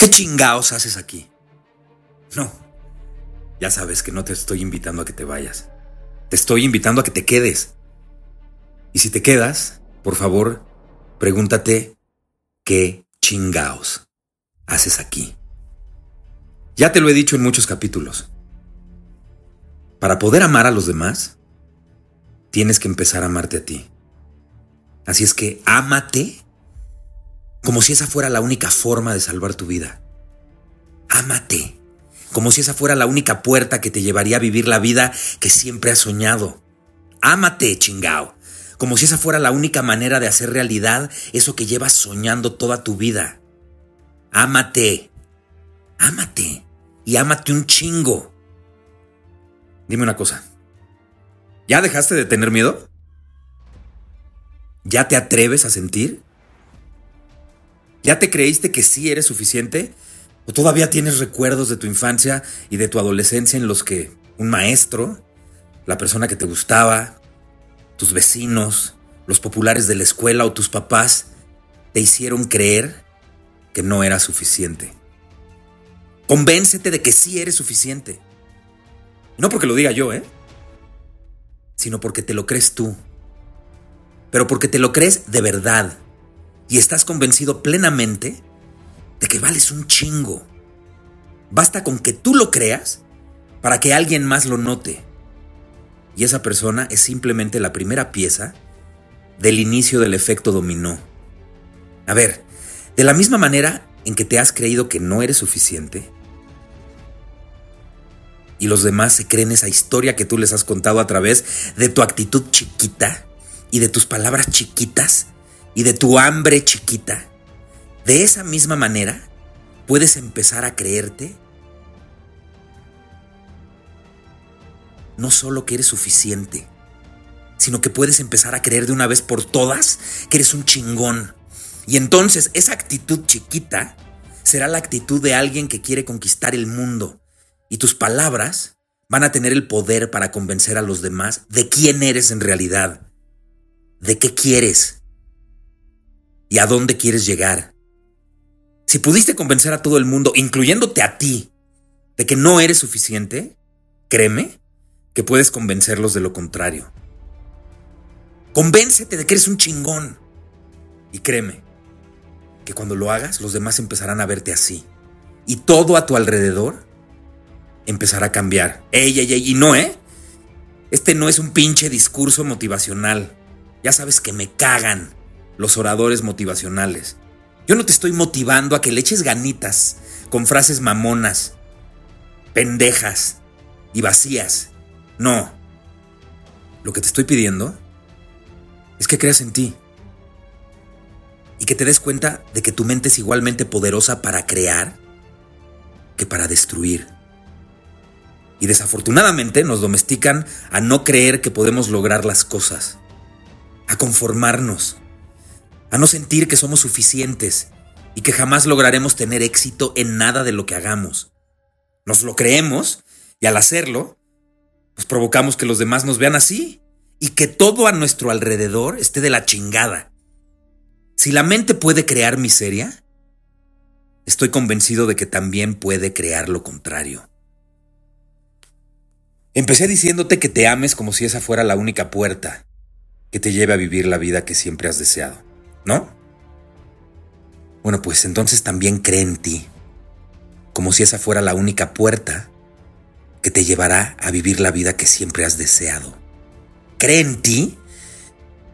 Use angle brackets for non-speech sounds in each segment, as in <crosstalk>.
¿Qué chingaos haces aquí? No. Ya sabes que no te estoy invitando a que te vayas. Te estoy invitando a que te quedes. Y si te quedas, por favor, pregúntate qué chingaos haces aquí. Ya te lo he dicho en muchos capítulos. Para poder amar a los demás, tienes que empezar a amarte a ti. Así es que ámate como si esa fuera la única forma de salvar tu vida. Ámate como si esa fuera la única puerta que te llevaría a vivir la vida que siempre has soñado. Ámate, chingao, como si esa fuera la única manera de hacer realidad eso que llevas soñando toda tu vida. Ámate, ámate y ámate un chingo. Dime una cosa. ¿Ya dejaste de tener miedo? ¿Ya te atreves a sentir? ¿Ya te creíste que sí eres suficiente? ¿O todavía tienes recuerdos de tu infancia y de tu adolescencia en los que un maestro, la persona que te gustaba, tus vecinos, los populares de la escuela o tus papás te hicieron creer que no era suficiente? Convéncete de que sí eres suficiente. No porque lo diga yo, ¿eh? Sino porque te lo crees tú. Pero porque te lo crees de verdad. Y estás convencido plenamente de que vales un chingo. Basta con que tú lo creas para que alguien más lo note. Y esa persona es simplemente la primera pieza del inicio del efecto dominó. A ver, de la misma manera en que te has creído que no eres suficiente, y los demás se creen esa historia que tú les has contado a través de tu actitud chiquita y de tus palabras chiquitas y de tu hambre chiquita. De esa misma manera puedes empezar a creerte no solo que eres suficiente, sino que puedes empezar a creer de una vez por todas que eres un chingón. Y entonces esa actitud chiquita será la actitud de alguien que quiere conquistar el mundo y tus palabras van a tener el poder para convencer a los demás de quién eres en realidad, de qué quieres y a dónde quieres llegar. Si pudiste convencer a todo el mundo, incluyéndote a ti, de que no eres suficiente, créeme que puedes convencerlos de lo contrario. Convéncete de que eres un chingón. Y créeme que cuando lo hagas, los demás empezarán a verte así. Y todo a tu alrededor empezará a cambiar. Ey, ey, ey, y no, ¿eh? Este no es un pinche discurso motivacional. Ya sabes que me cagan los oradores motivacionales. Yo no te estoy motivando a que le eches ganitas con frases mamonas, pendejas y vacías. No. Lo que te estoy pidiendo es que creas en ti. Y que te des cuenta de que tu mente es igualmente poderosa para crear que para destruir. Y desafortunadamente nos domestican a no creer que podemos lograr las cosas, a conformarnos, a no sentir que somos suficientes y que jamás lograremos tener éxito en nada de lo que hagamos. Nos lo creemos y al hacerlo, pues provocamos que los demás nos vean así y que todo a nuestro alrededor esté de la chingada. Si la mente puede crear miseria, estoy convencido de que también puede crear lo contrario. Empecé diciéndote que te ames como si esa fuera la única puerta que te lleve a vivir la vida que siempre has deseado, ¿no? Bueno, pues entonces también cree en ti, como si esa fuera la única puerta que te llevará a vivir la vida que siempre has deseado. Cree en ti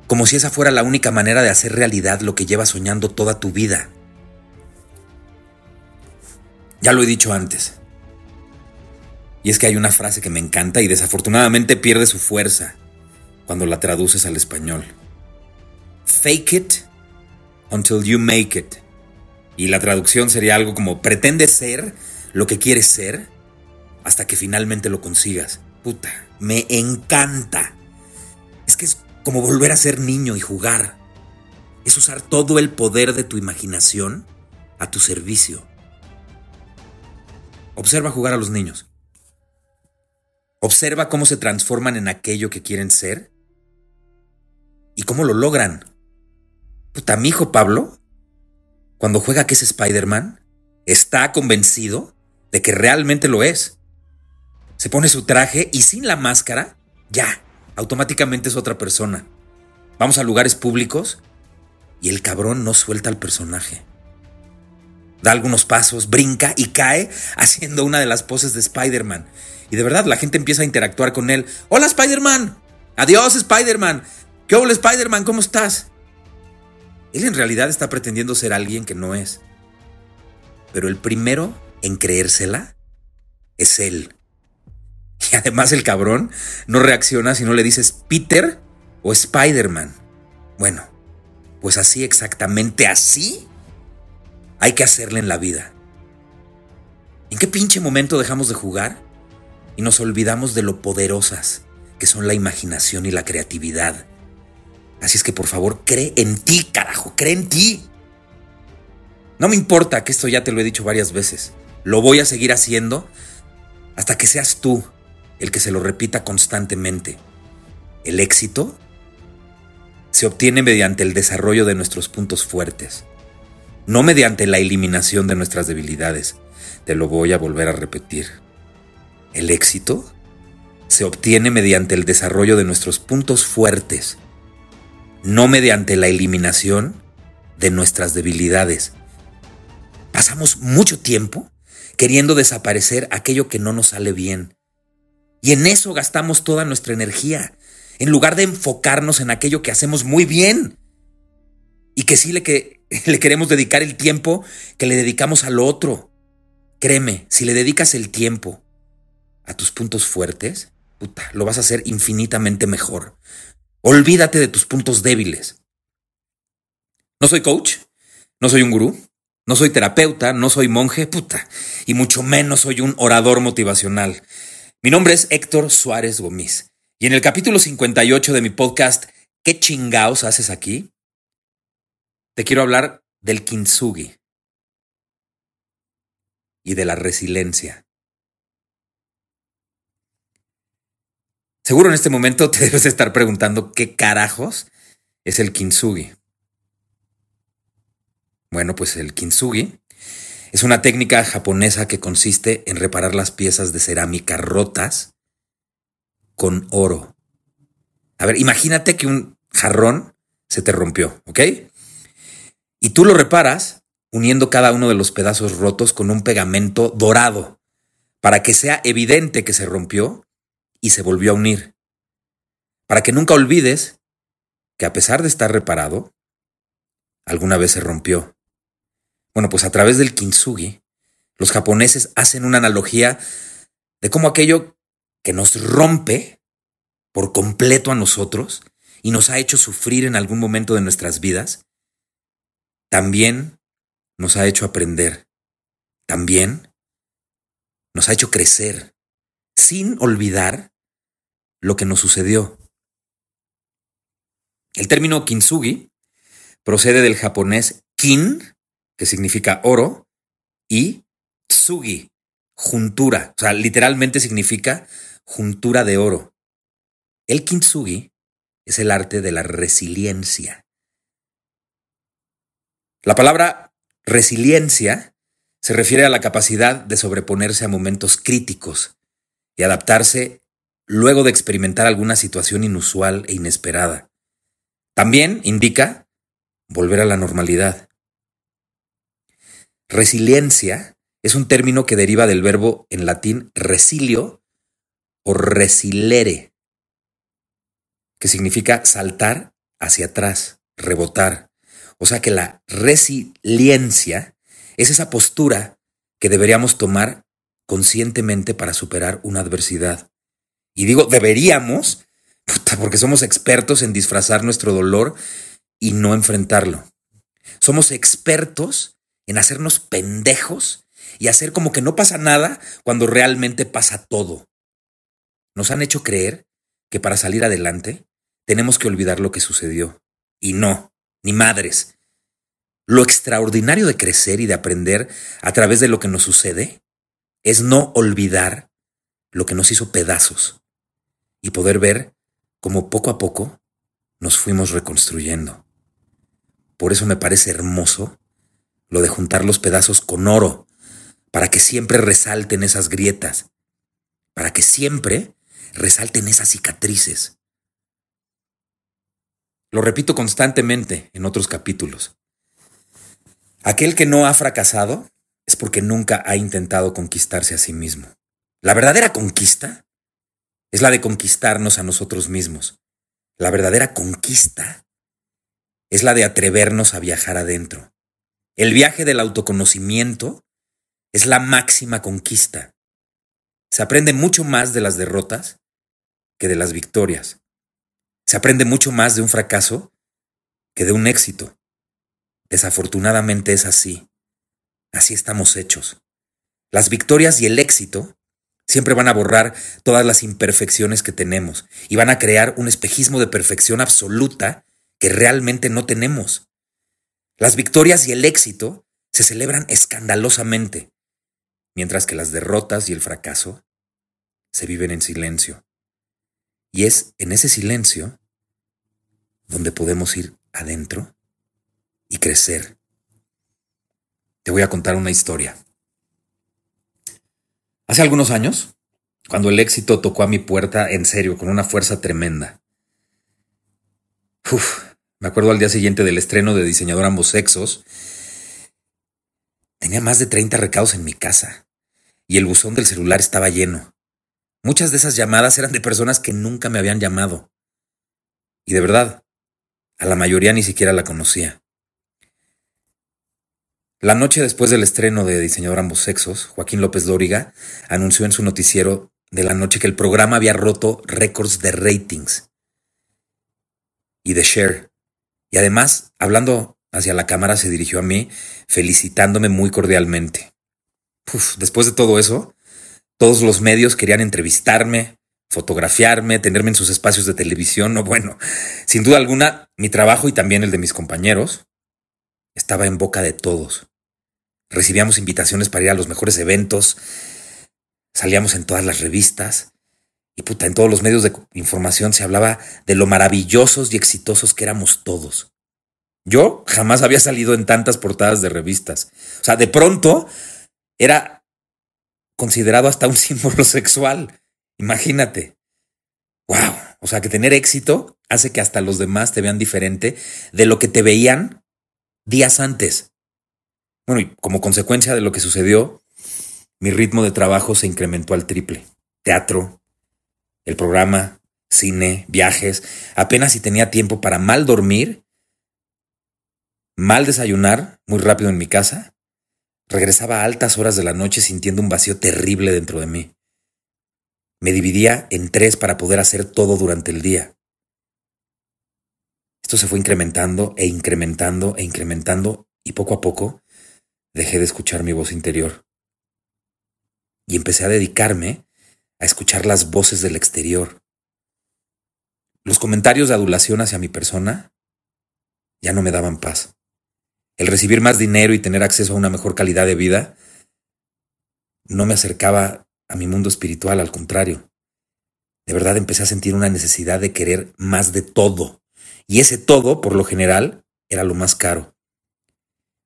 como si esa fuera la única manera de hacer realidad lo que llevas soñando toda tu vida. Ya lo he dicho antes, y es que hay una frase que me encanta y desafortunadamente pierde su fuerza cuando la traduces al español. Fake it until you make it. Y la traducción sería algo como pretende ser lo que quieres ser hasta que finalmente lo consigas. Puta, me encanta. Es que es como volver a ser niño y jugar. Es usar todo el poder de tu imaginación a tu servicio. Observa jugar a los niños. Observa cómo se transforman en aquello que quieren ser y cómo lo logran. Puta, mi hijo Pablo, cuando juega que es Spider-Man, está convencido de que realmente lo es. Se pone su traje y sin la máscara, ya, automáticamente es otra persona. Vamos a lugares públicos y el cabrón no suelta al personaje. Da algunos pasos, brinca y cae <laughs> haciendo una de las poses de Spider-Man. Y de verdad la gente empieza a interactuar con él. Hola Spider-Man. Adiós Spider-Man. ¿Qué hola Spider-Man? ¿Cómo estás? Él en realidad está pretendiendo ser alguien que no es. Pero el primero en creérsela es él. Y además el cabrón no reacciona si no le dices Peter o Spider-Man. Bueno, pues así exactamente así hay que hacerle en la vida. ¿En qué pinche momento dejamos de jugar y nos olvidamos de lo poderosas que son la imaginación y la creatividad? Así es que por favor, cree en ti, carajo, cree en ti. No me importa que esto ya te lo he dicho varias veces. Lo voy a seguir haciendo hasta que seas tú el que se lo repita constantemente. El éxito se obtiene mediante el desarrollo de nuestros puntos fuertes, no mediante la eliminación de nuestras debilidades. Te lo voy a volver a repetir. El éxito se obtiene mediante el desarrollo de nuestros puntos fuertes, no mediante la eliminación de nuestras debilidades. Pasamos mucho tiempo queriendo desaparecer aquello que no nos sale bien. Y en eso gastamos toda nuestra energía, en lugar de enfocarnos en aquello que hacemos muy bien. Y que sí le, que, <laughs> le queremos dedicar el tiempo que le dedicamos al otro. Créeme, si le dedicas el tiempo a tus puntos fuertes, puta, lo vas a hacer infinitamente mejor. Olvídate de tus puntos débiles. No soy coach, no soy un gurú, no soy terapeuta, no soy monje, puta, y mucho menos soy un orador motivacional. Mi nombre es Héctor Suárez Gómez, y en el capítulo 58 de mi podcast ¿Qué chingaos haces aquí? Te quiero hablar del kintsugi y de la resiliencia. Seguro en este momento te <laughs> debes estar preguntando qué carajos es el kintsugi. Bueno, pues el kintsugi es una técnica japonesa que consiste en reparar las piezas de cerámica rotas con oro. A ver, imagínate que un jarrón se te rompió, ¿ok? Y tú lo reparas uniendo cada uno de los pedazos rotos con un pegamento dorado para que sea evidente que se rompió y se volvió a unir. Para que nunca olvides que a pesar de estar reparado, alguna vez se rompió. Bueno, pues a través del kintsugi, los japoneses hacen una analogía de cómo aquello que nos rompe por completo a nosotros y nos ha hecho sufrir en algún momento de nuestras vidas, también nos ha hecho aprender, también nos ha hecho crecer, sin olvidar lo que nos sucedió. El término kintsugi procede del japonés kin, que significa oro, y tsugi, juntura, o sea, literalmente significa juntura de oro. El kintsugi es el arte de la resiliencia. La palabra resiliencia se refiere a la capacidad de sobreponerse a momentos críticos y adaptarse luego de experimentar alguna situación inusual e inesperada. También indica volver a la normalidad. Resiliencia es un término que deriva del verbo en latín resilio o resilere, que significa saltar hacia atrás, rebotar. O sea que la resiliencia es esa postura que deberíamos tomar conscientemente para superar una adversidad. Y digo, deberíamos, porque somos expertos en disfrazar nuestro dolor y no enfrentarlo. Somos expertos en hacernos pendejos y hacer como que no pasa nada cuando realmente pasa todo. Nos han hecho creer que para salir adelante tenemos que olvidar lo que sucedió. Y no, ni madres. Lo extraordinario de crecer y de aprender a través de lo que nos sucede es no olvidar lo que nos hizo pedazos y poder ver cómo poco a poco nos fuimos reconstruyendo. Por eso me parece hermoso lo de juntar los pedazos con oro, para que siempre resalten esas grietas, para que siempre resalten esas cicatrices. Lo repito constantemente en otros capítulos. Aquel que no ha fracasado es porque nunca ha intentado conquistarse a sí mismo. La verdadera conquista es la de conquistarnos a nosotros mismos. La verdadera conquista es la de atrevernos a viajar adentro. El viaje del autoconocimiento es la máxima conquista. Se aprende mucho más de las derrotas que de las victorias. Se aprende mucho más de un fracaso que de un éxito. Desafortunadamente es así. Así estamos hechos. Las victorias y el éxito siempre van a borrar todas las imperfecciones que tenemos y van a crear un espejismo de perfección absoluta que realmente no tenemos. Las victorias y el éxito se celebran escandalosamente, mientras que las derrotas y el fracaso se viven en silencio. Y es en ese silencio donde podemos ir adentro y crecer. Te voy a contar una historia. Hace algunos años, cuando el éxito tocó a mi puerta en serio, con una fuerza tremenda, me acuerdo al día siguiente del estreno de Diseñador Ambos Sexos. Tenía más de 30 recados en mi casa y el buzón del celular estaba lleno. Muchas de esas llamadas eran de personas que nunca me habían llamado. Y de verdad, a la mayoría ni siquiera la conocía. La noche después del estreno de Diseñador Ambos Sexos, Joaquín López Dóriga anunció en su noticiero de la noche que el programa había roto récords de ratings y de share. Y además, hablando hacia la cámara, se dirigió a mí, felicitándome muy cordialmente. después de todo eso, todos los medios querían entrevistarme, fotografiarme, tenerme en sus espacios de televisión. O bueno, sin duda alguna, mi trabajo y también el de mis compañeros estaba en boca de todos. Recibíamos invitaciones para ir a los mejores eventos, salíamos en todas las revistas, y puta, en todos los medios de información se hablaba de lo maravillosos y exitosos que éramos todos. Yo jamás había salido en tantas portadas de revistas. O sea, de pronto era considerado hasta un <laughs> símbolo sexual. Imagínate. Wow. O sea, que tener éxito hace que hasta los demás te vean diferente de lo que te veían días antes. Bueno, y como consecuencia de lo que sucedió, mi ritmo de trabajo se incrementó al triple. Teatro, el programa, cine, viajes, apenas si tenía tiempo para mal dormir, mal desayunar muy rápido en mi casa, regresaba a altas horas de la noche sintiendo un vacío terrible dentro de mí. Me dividía en tres para poder hacer todo durante el día. Esto se fue incrementando e incrementando e incrementando y poco a poco dejé de escuchar mi voz interior. Y empecé a dedicarme a escuchar las voces del exterior. Los comentarios de adulación hacia mi persona ya no me daban paz. El recibir más dinero y tener acceso a una mejor calidad de vida no me acercaba a mi mundo espiritual, al contrario. De verdad empecé a sentir una necesidad de querer más de todo. Y ese todo, por lo general, era lo más caro.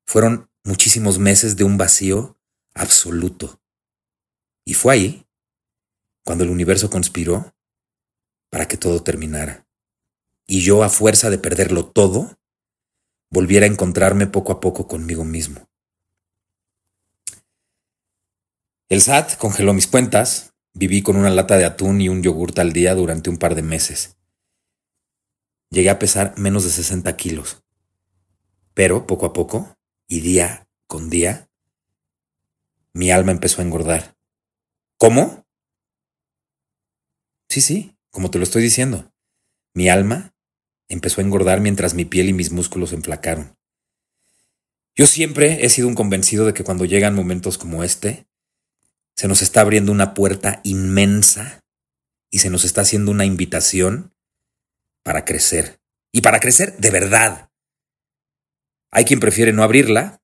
Fueron muchísimos meses de un vacío absoluto. Y fue ahí cuando el universo conspiró para que todo terminara. Y yo, a fuerza de perderlo todo, volviera a encontrarme poco a poco conmigo mismo. El SAT congeló mis cuentas, viví con una lata de atún y un yogurt al día durante un par de meses. Llegué a pesar menos de 60 kilos. Pero poco a poco, y día con día, mi alma empezó a engordar. ¿Cómo? Sí, sí, como te lo estoy diciendo. Mi alma empezó a engordar mientras mi piel y mis músculos enflacaron. Yo siempre he sido un convencido de que cuando llegan momentos como este, se nos está abriendo una puerta inmensa y se nos está haciendo una invitación para crecer. Y para crecer de verdad. Hay quien prefiere no abrirla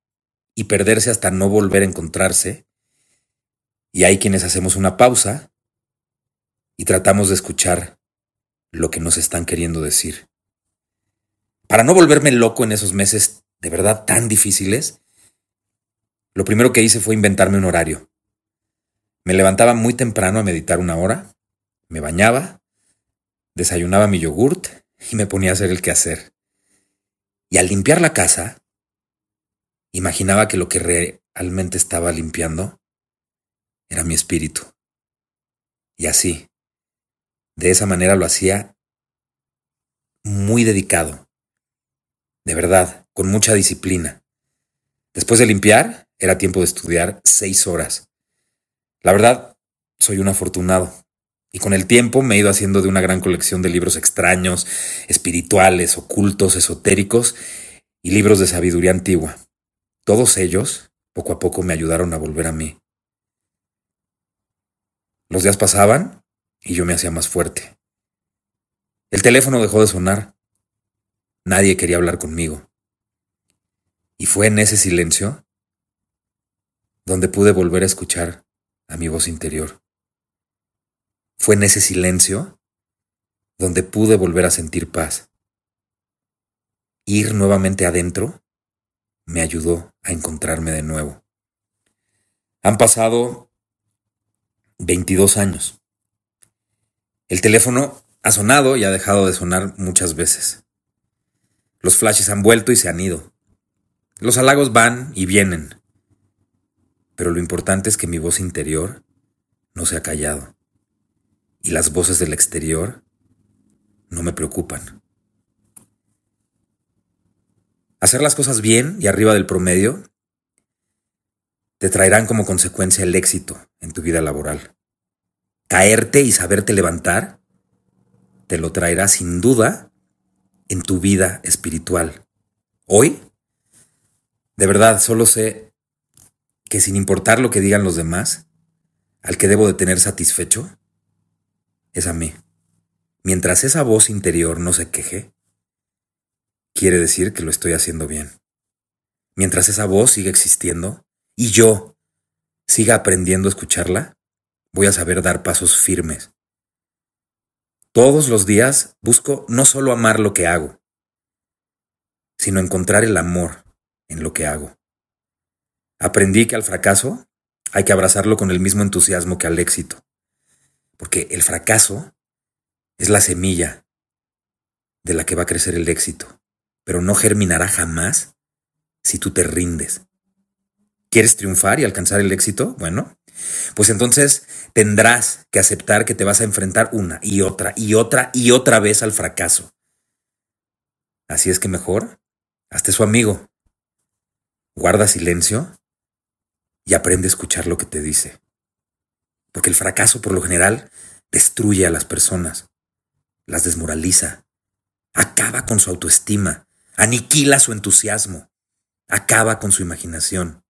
y perderse hasta no volver a encontrarse. Y hay quienes hacemos una pausa y tratamos de escuchar lo que nos están queriendo decir. Para no volverme loco en esos meses de verdad tan difíciles, lo primero que hice fue inventarme un horario. Me levantaba muy temprano a meditar una hora, me bañaba, desayunaba mi yogurt y me ponía a hacer el quehacer. Y al limpiar la casa, imaginaba que lo que realmente estaba limpiando era mi espíritu. Y así, de esa manera lo hacía muy dedicado, de verdad, con mucha disciplina. Después de limpiar, era tiempo de estudiar seis horas. La verdad, soy un afortunado. Y con el tiempo me he ido haciendo de una gran colección de libros extraños, espirituales, ocultos, esotéricos y libros de sabiduría antigua. Todos ellos, poco a poco, me ayudaron a volver a mí. Los días pasaban y yo me hacía más fuerte. El teléfono dejó de sonar. Nadie quería hablar conmigo. Y fue en ese silencio donde pude volver a escuchar a mi voz interior. Fue en ese silencio donde pude volver a sentir paz. Ir nuevamente adentro me ayudó a encontrarme de nuevo. Han pasado 22 años. El teléfono ha sonado y ha dejado de sonar muchas veces. Los flashes han vuelto y se han ido. Los halagos van y vienen. Pero lo importante es que mi voz interior no se ha callado. Y las voces del exterior no me preocupan. Hacer las cosas bien y arriba del promedio te traerán como consecuencia el éxito en tu vida laboral caerte y saberte levantar, te lo traerá sin duda en tu vida espiritual. Hoy, de verdad, solo sé que sin importar lo que digan los demás, al que debo de tener satisfecho es a mí. Mientras esa voz interior no se queje, quiere decir que lo estoy haciendo bien. Mientras esa voz siga existiendo y yo siga aprendiendo a escucharla, voy a saber dar pasos firmes. Todos los días busco no solo amar lo que hago, sino encontrar el amor en lo que hago. Aprendí que al fracaso hay que abrazarlo con el mismo entusiasmo que al éxito, porque el fracaso es la semilla de la que va a crecer el éxito, pero no germinará jamás si tú te rindes. ¿Quieres triunfar y alcanzar el éxito? Bueno, pues entonces tendrás que aceptar que te vas a enfrentar una y otra y otra y otra vez al fracaso. Así es que mejor, hazte su amigo. Guarda silencio y aprende a escuchar lo que te dice. Porque el fracaso por lo general destruye a las personas, las desmoraliza, acaba con su autoestima, aniquila su entusiasmo, acaba con su imaginación.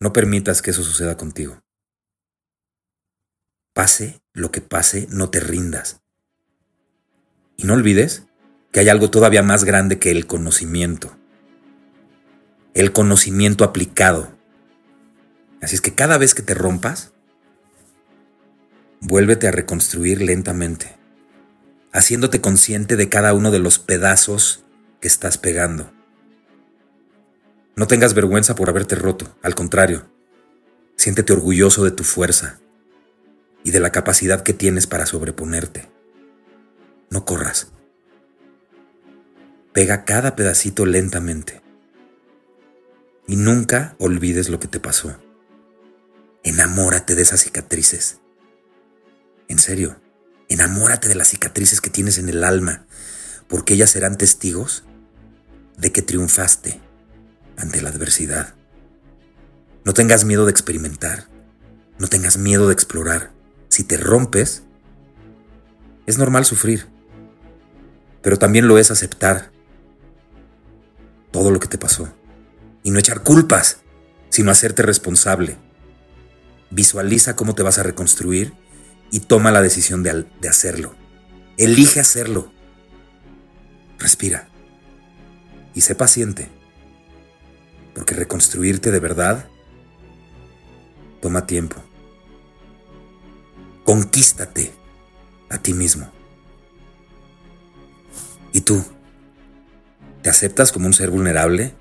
No permitas que eso suceda contigo. Pase lo que pase, no te rindas. Y no olvides que hay algo todavía más grande que el conocimiento. El conocimiento aplicado. Así es que cada vez que te rompas, vuélvete a reconstruir lentamente, haciéndote consciente de cada uno de los pedazos que estás pegando. No tengas vergüenza por haberte roto, al contrario, siéntete orgulloso de tu fuerza y de la capacidad que tienes para sobreponerte. No corras. Pega cada pedacito lentamente. Y nunca olvides lo que te pasó. Enamórate de esas cicatrices. En serio, enamórate de las cicatrices que tienes en el alma, porque ellas serán testigos de que triunfaste ante la adversidad. No tengas miedo de experimentar, no tengas miedo de explorar. Si te rompes, es normal sufrir, pero también lo es aceptar todo lo que te pasó. Y no echar culpas, sino hacerte responsable. Visualiza cómo te vas a reconstruir y toma la decisión de, de hacerlo. Elige hacerlo. Respira. Y sé paciente. Porque reconstruirte de verdad toma tiempo. Conquístate a ti mismo. ¿Y tú? ¿Te aceptas como un ser vulnerable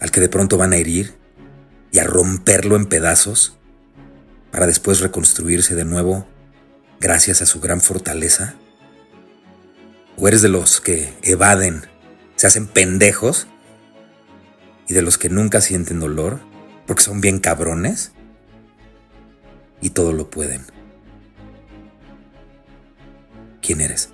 al que de pronto van a herir y a romperlo en pedazos para después reconstruirse de nuevo gracias a su gran fortaleza? ¿O eres de los que evaden, se hacen pendejos y de los que nunca sienten dolor porque son bien cabrones y todo lo pueden? ¿Quién eres?